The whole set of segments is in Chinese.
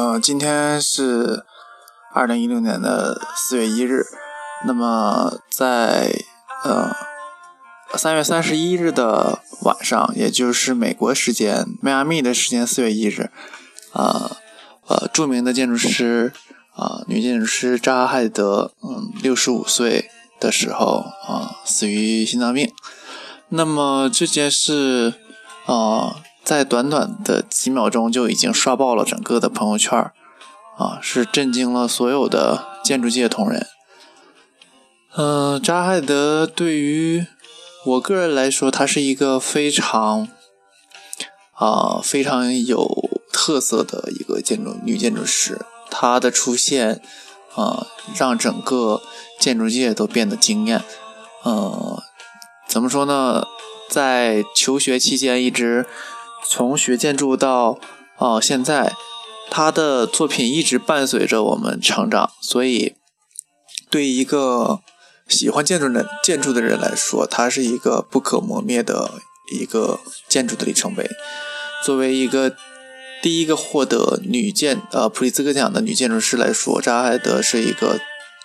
呃，今天是二零一六年的四月一日。那么在呃三月三十一日的晚上，也就是美国时间迈阿密的时间四月一日，啊呃著名的建筑师啊女建筑师扎哈·海德，嗯六十五岁的时候啊死于心脏病。那么这件事啊。在短短的几秒钟就已经刷爆了整个的朋友圈啊，是震惊了所有的建筑界同仁。嗯，扎海德对于我个人来说，她是一个非常啊非常有特色的一个建筑女建筑师。她的出现啊，让整个建筑界都变得惊艳。嗯，怎么说呢？在求学期间一直。从学建筑到哦现在，他的作品一直伴随着我们成长，所以对一个喜欢建筑的建筑的人来说，它是一个不可磨灭的一个建筑的里程碑。作为一个第一个获得女建呃普利兹克奖的女建筑师来说，扎海德是一个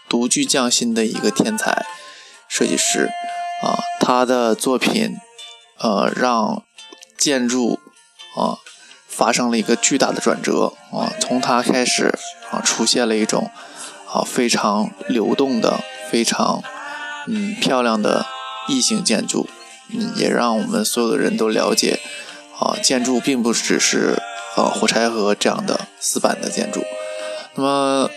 独具匠心的一个天才设计师啊，他的作品呃让建筑。啊，发生了一个巨大的转折啊！从它开始啊，出现了一种啊非常流动的、非常嗯漂亮的异形建筑，嗯，也让我们所有的人都了解啊，建筑并不只是呃火柴盒这样的死板的建筑。那么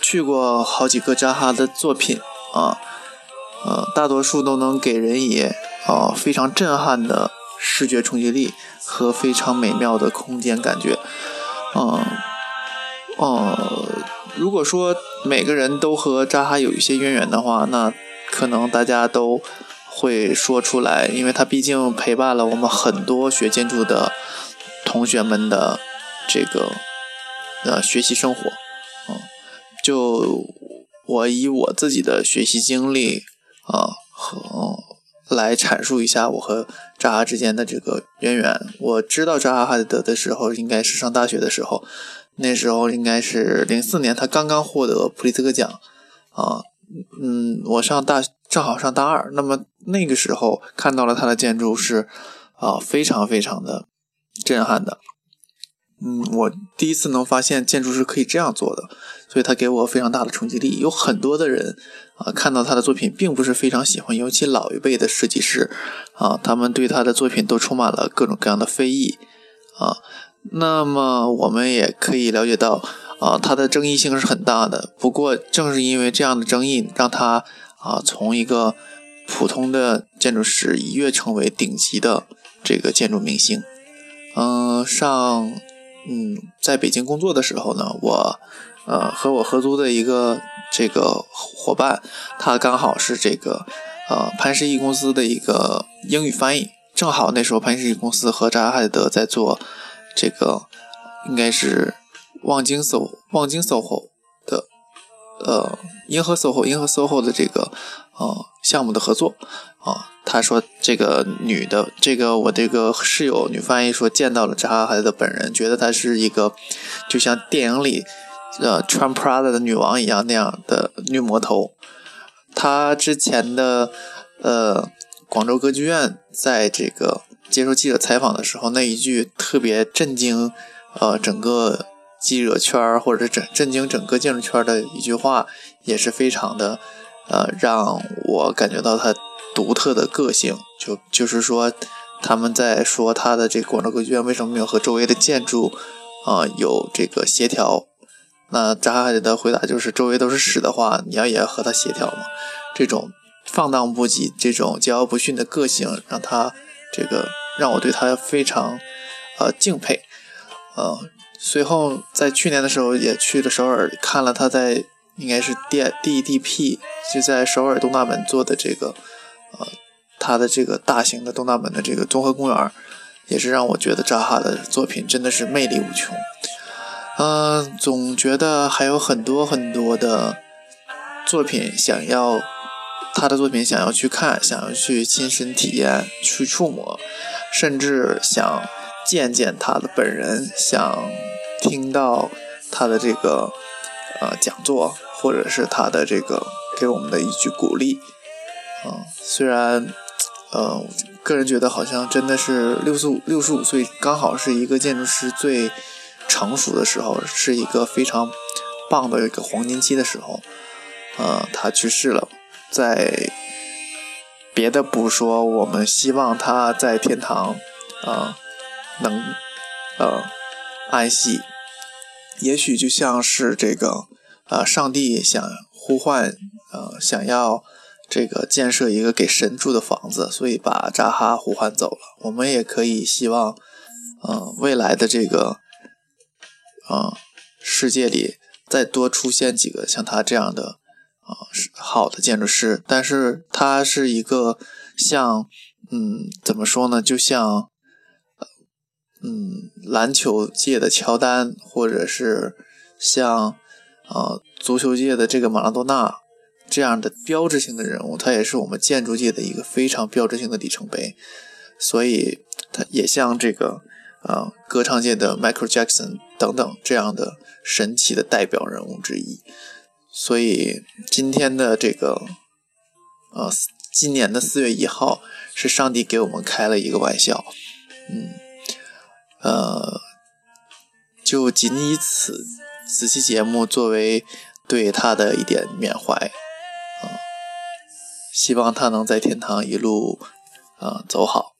去过好几个扎哈的作品啊，呃，大多数都能给人以啊非常震撼的。视觉冲击力和非常美妙的空间感觉，嗯，哦，如果说每个人都和扎哈有一些渊源的话，那可能大家都会说出来，因为他毕竟陪伴了我们很多学建筑的同学们的这个呃学习生活，嗯，就我以我自己的学习经历啊和。来阐述一下我和扎哈之间的这个渊源。我知道扎哈哈德的时候，应该是上大学的时候，那时候应该是零四年，他刚刚获得普利兹克奖啊。嗯，我上大正好上大二，那么那个时候看到了他的建筑是啊，非常非常的震撼的。嗯，我第一次能发现建筑师可以这样做的，所以他给我非常大的冲击力。有很多的人啊，看到他的作品并不是非常喜欢，尤其老一辈的设计师啊，他们对他的作品都充满了各种各样的非议啊。那么我们也可以了解到啊，他的争议性是很大的。不过正是因为这样的争议，让他啊从一个普通的建筑师一跃成为顶级的这个建筑明星。嗯，上。嗯，在北京工作的时候呢，我，呃，和我合租的一个这个伙伴，他刚好是这个，呃，潘石屹公司的一个英语翻译，正好那时候潘石屹公司和扎哈德在做这个，应该是望京 so 望京 SOHO 的，呃，银河 SOHO 银河 SOHO 的这个，呃，项目的合作。啊，他说这个女的，这个我这个室友女翻译说见到了扎哈海德本人，觉得她是一个就像电影里呃穿 Prada 的女王一样那样的女魔头。她之前的呃广州歌剧院在这个接受记者采访的时候，那一句特别震惊呃整个记者圈或者是震震惊整个建筑圈的一句话，也是非常的呃让我感觉到他。独特的个性，就就是说，他们在说他的这广州歌剧院为什么没有和周围的建筑啊有这个协调？那扎哈德的回答就是：周围都是屎的话，你要也要和他协调嘛。这种放荡不羁、这种桀骜不驯的个性，让他这个让我对他非常呃敬佩。呃，随后在去年的时候也去了首尔，看了他在应该是 D D D P 就在首尔东大门做的这个。呃，他的这个大型的东大门的这个综合公园，也是让我觉得扎哈的作品真的是魅力无穷。嗯，总觉得还有很多很多的作品想要他的作品想要去看，想要去亲身体验、去触摸，甚至想见见他的本人，想听到他的这个呃讲座，或者是他的这个给我们的一句鼓励。嗯，虽然呃，个人觉得好像真的是六十五六十五岁，刚好是一个建筑师最成熟的时候，是一个非常棒的一个黄金期的时候。呃，他去世了，在别的不说，我们希望他在天堂，啊，能呃安息。也许就像是这个，呃，上帝想呼唤，呃，想要这个建设一个给神住的房子，所以把扎哈呼唤走了。我们也可以希望，嗯，未来的这个，嗯，世界里再多出现几个像他这样的。啊，是好的建筑师，但是他是一个像，嗯，怎么说呢？就像，嗯，篮球界的乔丹，或者是像，呃，足球界的这个马拉多纳这样的标志性的人物，他也是我们建筑界的一个非常标志性的里程碑。所以，他也像这个，呃，歌唱界的 Michael Jackson 等等这样的神奇的代表人物之一。所以今天的这个，呃，今年的四月一号是上帝给我们开了一个玩笑，嗯，呃，就仅以此此期节目作为对他的一点缅怀，啊，希望他能在天堂一路，啊，走好。